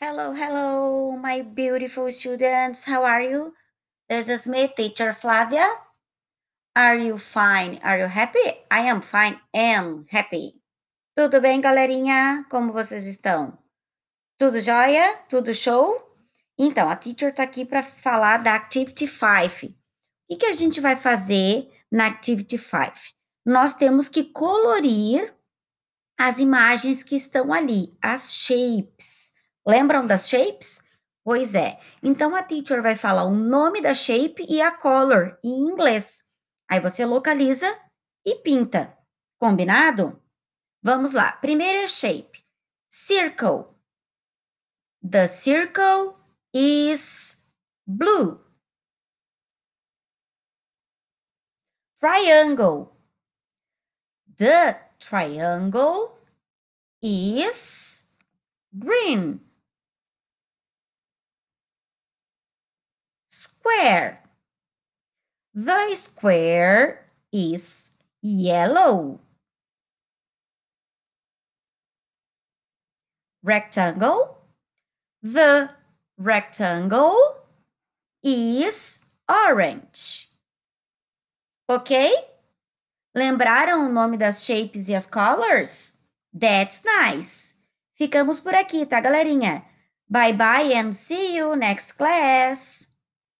Hello, hello, my beautiful students. How are you? This is me, teacher Flavia. Are you fine? Are you happy? I am fine and happy. Tudo bem, galerinha? Como vocês estão? Tudo jóia? Tudo show? Então, a teacher tá aqui para falar da Activity 5. O que a gente vai fazer na Activity 5? Nós temos que colorir as imagens que estão ali, as shapes. Lembram das shapes? Pois é. Então a teacher vai falar o nome da shape e a color em inglês. Aí você localiza e pinta. Combinado? Vamos lá. Primeira shape. Circle. The circle is blue. Triangle. The triangle is green. Square. The square is yellow. Rectangle. The rectangle is orange. Ok? Lembraram o nome das shapes e as colors? That's nice. Ficamos por aqui, tá, galerinha? Bye bye and see you next class.